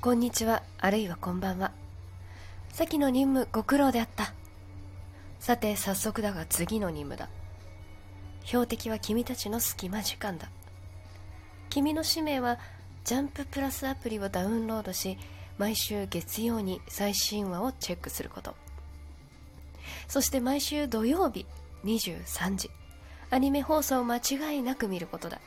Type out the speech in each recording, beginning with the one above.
こんにちは、あるいはこんばんは。先の任務ご苦労であった。さて、早速だが次の任務だ。標的は君たちの隙間時間だ。君の使命は、ジャンププラスアプリをダウンロードし、毎週月曜に最新話をチェックすること。そして毎週土曜日23時、アニメ放送を間違いなく見ることだ。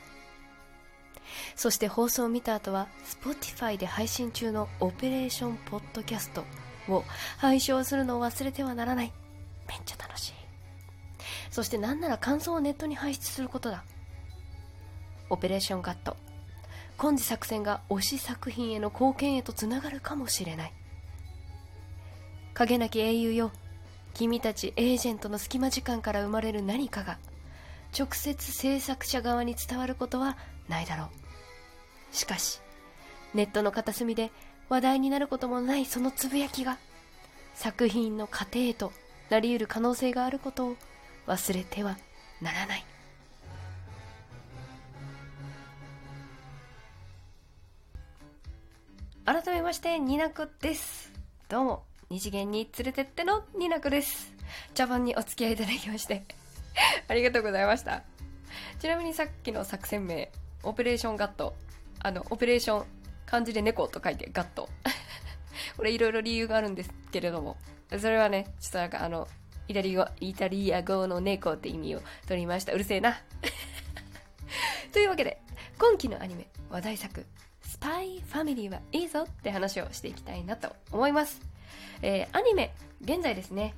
そして放送を見た後は Spotify で配信中のオペレーションポッドキャストを配信するのを忘れてはならない。めっちゃ楽しい。そしてなんなら感想をネットに排出することだ。オペレーションガット。今次作戦が推し作品への貢献へとつながるかもしれない。影なき英雄よ。君たちエージェントの隙間時間から生まれる何かが直接制作者側に伝わることはないだろうしかしネットの片隅で話題になることもないそのつぶやきが作品の過程となり得る可能性があることを忘れてはならない。改めましてニナコです。どうも二次元に連れてってのニナコです。茶番にお付き合いいただきまして ありがとうございました。ちなみにさっきの作戦名オペレーションガット。あの、オペレーション、漢字で猫と書いてガット。これいろいろ理由があるんですけれども、それはね、ちょっとなんかあの、イタリ語、イタリア語の猫って意味を取りました。うるせえな。というわけで、今期のアニメ、話題作、スパイファミリーはいいぞって話をしていきたいなと思います。えー、アニメ、現在ですね、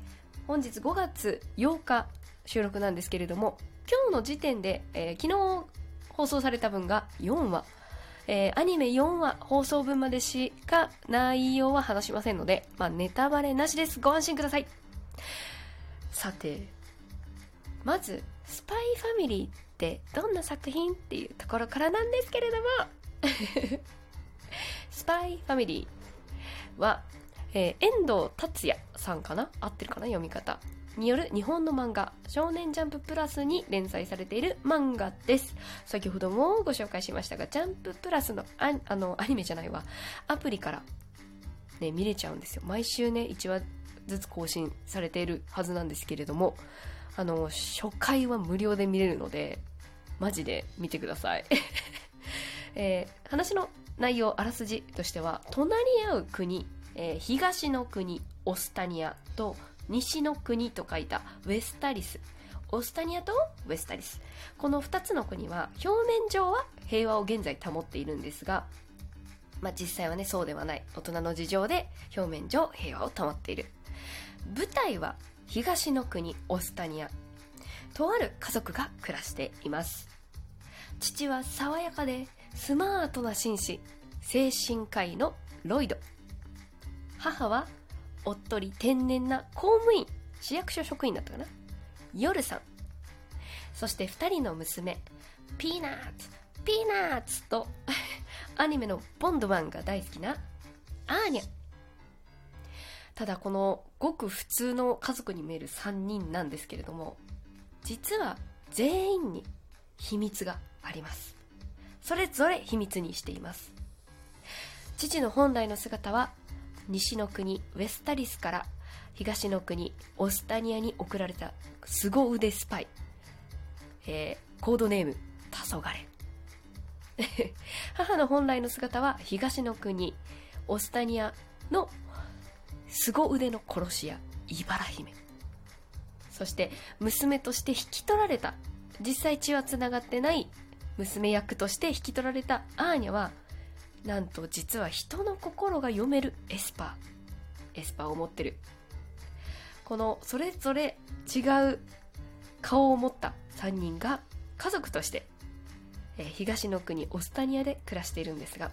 本日5月8日収録なんですけれども、今日の時点で、えー、昨日放送された分が4話。えー、アニメ4話放送分までしか内容は話しませんので、まあ、ネタバレなしです。ご安心ください。さて、まず、スパイファミリーってどんな作品っていうところからなんですけれども スパイファミリーは、えー、遠藤達也さんかな？合ってるかな？読み方。による日本の漫画少年ジャンププラスに連載されている漫画です。先ほどもご紹介しましたがジャンププラスのああのアニメじゃないわ。アプリからね見れちゃうんですよ。毎週ね1話ずつ更新されているはずなんですけれどもあの初回は無料で見れるのでマジで見てください、えー、話の内容あらすじとしては隣り合う国、えー、東の国オスタニアと西の国と書いたウェスタリス。オスタニアとウェスタリス。この2つの国は表面上は平和を現在保っているんですが、まあ、実際はねそうではない。大人の事情で表面上平和を保っている。舞台は東の国オスタニア。とある家族が暮らしています。父は爽やかでスマートな紳士。精神科医のロイド。母はおっとり天然な公務員市役所職員だったかな？ヨルさん。そして2人の娘ピーナッツ。ピーナッツと アニメのボンドマンが大好きなアーニャ。ただこのごく普通の家族に見える3人なんですけれども実は全員に秘密があります。それぞれ秘密にしています。父の本来の姿は西の国ウェスタリスから東の国オスタニアに送られた凄腕スパイ、えー、コードネーム黄昏。母の本来の姿は東の国オスタニアの凄腕の殺し屋茨姫。そして娘として引き取られた実際血はつながってない娘役として引き取られたアーニャはなんと実は人の心が読めるエスパー。エスパーを持ってる。このそれぞれ違う顔を持った3人が家族として、え東の国オスタニアで暮らしているんですが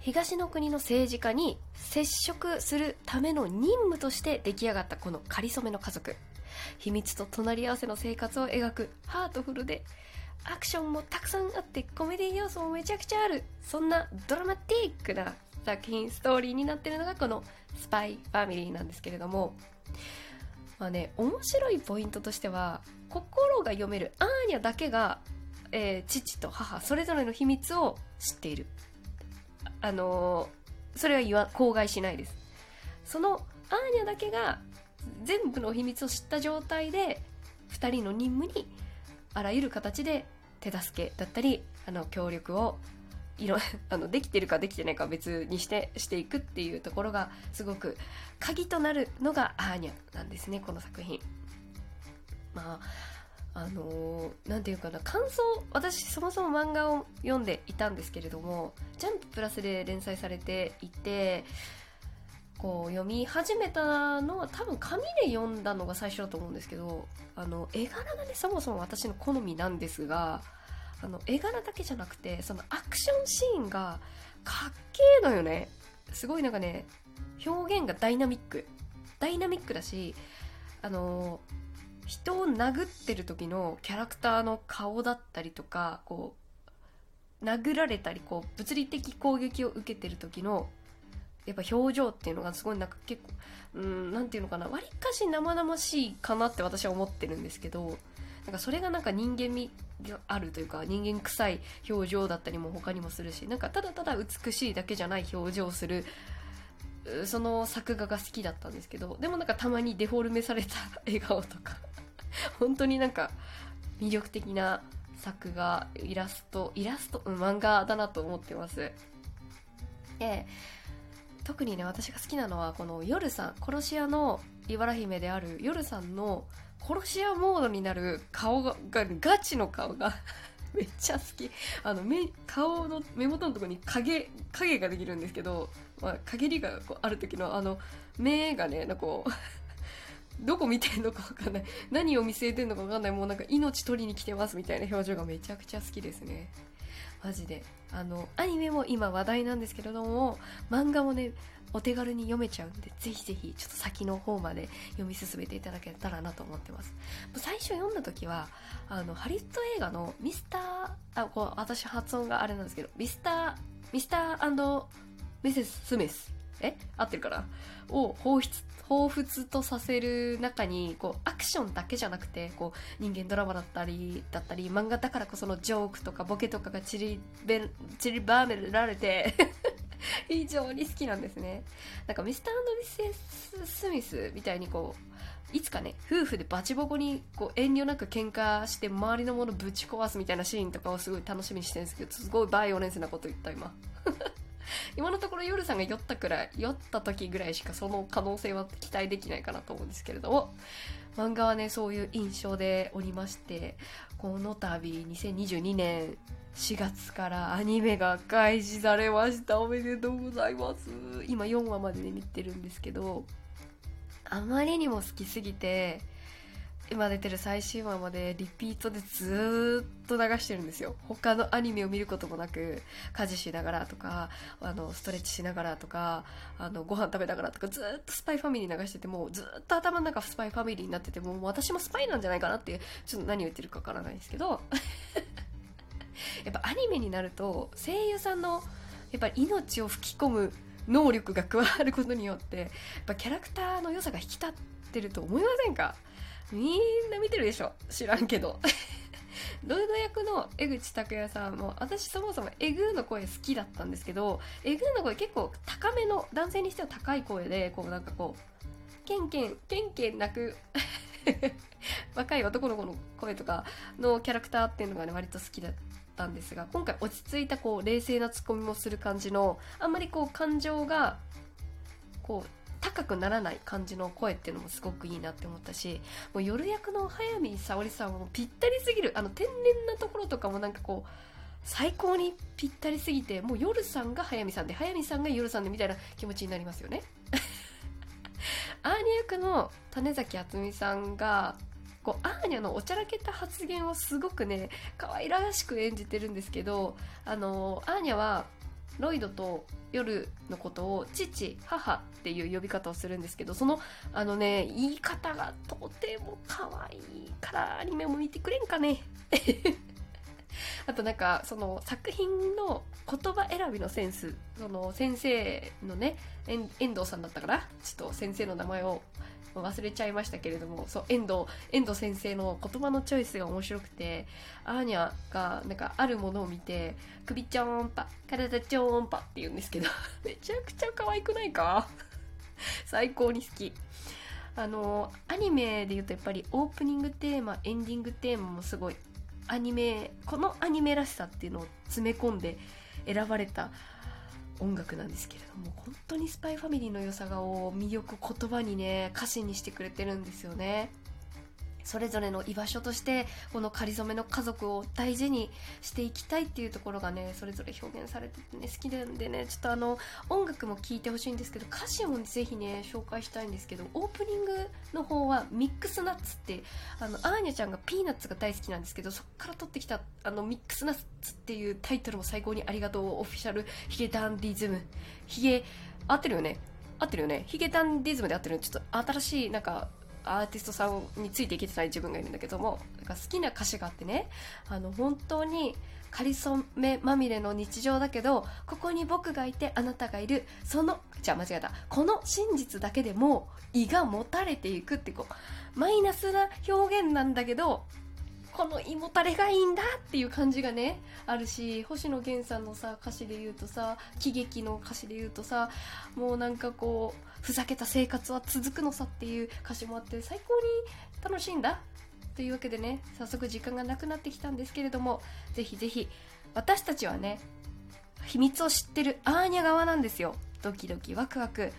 東の国の政治家に接触するための任務として出来上がったこのかりそめの家族。秘密と隣り合わせの生活を描くハートフルでアクションもたくさんあってコメディ要素もめちゃくちゃある。そんなドラマティックな作品ストーリーになってるのがこのスパイファミリーなんですけれども。まあね面白いポイントとしては心が読めるアーニャだけが、えー、父と母それぞれの秘密を知っている。あのーそれは言わ口外しないです。そのアーニャだけが全部の秘密を知った状態で2人の任務にあらゆる形で手助けだったりあの協力をいろ あのできてるかできてないかは別にしてしていくっていうところがすごく鍵となるのがアーニャなんですねこの作品。まああのーていうかな感想私そもそも漫画を読んでいたんですけれどもジャンププラスで連載されていてこう読み始めたのは多分紙で読んだのが最初だと思うんですけどあの絵柄がねそもそも私の好みなんですがあの絵柄だけじゃなくてそのアクションシーンがかっけえのよね。すごいなんかね表現がダイナミック。ダイナミックだしあの人を殴ってる時のキャラクターの顔だったりとかこう殴られたりこう物理的攻撃を受けてる時のやっぱ表情っていうのがすごいなんか結構うんなんていうのかなわりかし生々しいかなって私は思ってるんですけどなんかそれがなんか人間味があるというか人間臭い表情だったりも他にもするしなんかただただ美しいだけじゃない表情をするその作画が好きだったんですけどでもなんかたまにデフォルメされた 笑顔とか本当になんか魅力的な作画イラストイラスト、うん、漫画だなと思ってます。で特にね私が好きなのはこの夜さん殺し屋の茨姫である夜さんの殺し屋モードになる顔がガチの顔が めっちゃ好き。あの目顔の目元のところに影影ができるんですけど、まあ、陰りがこうある時のあの目がねなんかこう どこ見てんのか分かんない。何を見据えてんのか分かんない。もうなんか命取りに来てますみたいな表情がめちゃくちゃ好きですね。マジで。あのアニメも今話題なんですけれども漫画もねお手軽に読めちゃうんでぜひぜひちょっと先の方まで読み進めていただけたらなと思ってます。最初読んだ時はあのハリウッド映画のミスターあこう私発音があれなんですけどミスターミスターミセス・スミスえ？合ってるかな？を放出彷彿とさせる中にこうアクションだけじゃなくてこう人間ドラマだったりだったり漫画だからこそのジョークとかボケとかが散り りばめられて非常に好きなんですね。なんかミスターミセス・スミスみたいにこういつかね夫婦でバチボコにこう遠慮なく喧嘩して周りのものぶち壊すみたいなシーンとかをすごい楽しみにしてるんですけどすごいバイオレンスなこと言った今 今のところ夜さんが酔ったくらい酔った時ぐらいしかその可能性は期待できないかなと思うんですけれども。漫画はねそういう印象でおりましてこの度2022年4月からアニメが開始されました。おめでとうございます。今4話までで見てるんですけどあまりにも好きすぎて今出てる最新話までリピートでずっと流してるんですよ。他のアニメを見ることもなく家事しながらとかあのストレッチしながらとかあのご飯食べながらとかずっとスパイファミリー流しててもうずっと頭の中スパイファミリーになっててもう私もスパイなんじゃないかなってちょっと何言ってるかわからないんですけど。やっぱアニメになると声優さんのやっぱり命を吹き込む能力が加わることによってやっぱキャラクターの良さが引き立ってると思いませんか？みんな見てるでしょ？知らんけど。ロイド役の江口拓也さんも私そもそもエグーの声好きだったんですけどエグーの声結構高めの男性にしては高い声でこうなんかこうケンケンケンケン泣く 若い男の子の声とかのキャラクターっていうのがね割と好きだったんですが今回落ち着いたこう冷静なツッコミもする感じのあんまりこう感情がこう高くならない感じの声っていうのもすごくいいなって思ったしもう夜役の早見沙織さんもぴったりすぎる。あの天然なところとかもなんかこう最高にぴったりすぎてもう夜さんが早見さんで早見さんが夜さんでみたいな気持ちになりますよね。アーニャ役の種崎敦美さんがこうアーニャのおちゃらけた発言をすごくね可愛らしく演じてるんですけどあのアーニャはロイドと夜のことを父母っていう呼び方をするんですけどそのあのね言い方がとても可愛いからアニメも見てくれんかね。あとなんかその作品の言葉選びのセンスその先生のね遠藤さんだったかな？ちょっと先生の名前を忘れちゃいましたけれどもそう遠藤遠藤先生の言葉のチョイスが面白くてアーニャがなんかあるものを見て首ちょんぱ体ちょんぱって言うんですけど めちゃくちゃ可愛くないか？最高に好き。あのアニメで言うとやっぱりオープニングテーマエンディングテーマもすごいアニメこのアニメらしさっていうのを詰め込んで選ばれた音楽なんですけれども本当にスパイファミリーの良さを魅力言葉にね歌詞にしてくれてるんですよね。それぞれの居場所としてこの仮初めの家族を大事にしていきたいっていうところがねそれぞれ表現されててね好きなんでねちょっとあの音楽も聴いてほしいんですけど歌詞もぜひね紹介したいんですけどオープニングの方はミックスナッツってあのアーニャちゃんがピーナッツが大好きなんですけどそこから取ってきたあのミックスナッツっていうタイトルも最高にありがとうオフィシャルヒゲダンディズム。ヒゲ合ってるよね？合ってるよね？ヒゲダンディズムで合ってる。ちょっと新しいなんかアーティストさんについていけてない自分がいるんだけどもなんか好きな歌詞があってねあの本当にかりそめまみれの日常だけどここに僕がいてあなたがいるそのじゃあ間違えた。この真実だけでも胃がもたれていくってこうマイナスな表現なんだけどこの胃もたれがいいんだっていう感じがねあるし星野源さんのさ歌詞で言うとさ喜劇の歌詞で言うとさもうなんかこうふざけた生活は続くのさっていう歌詞もあって最高に楽しいんだというわけでね早速時間がなくなってきたんですけれどもぜひぜひ私たちはね秘密を知ってるアーニャ側なんですよ。ドキドキワクワク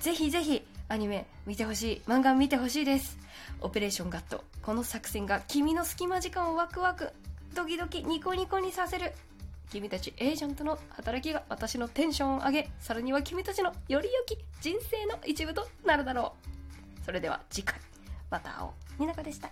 ぜひぜひアニメ見てほしい漫画見てほしいです。オペレーションガット。この作戦が君の隙間時間をワクワクドキドキ。ニコニコにさせる。君たちエージェントの働きが私のテンションを上げ。さらには君たちのより良き人生の一部となるだろう。それでは次回。また会おう。みなかでした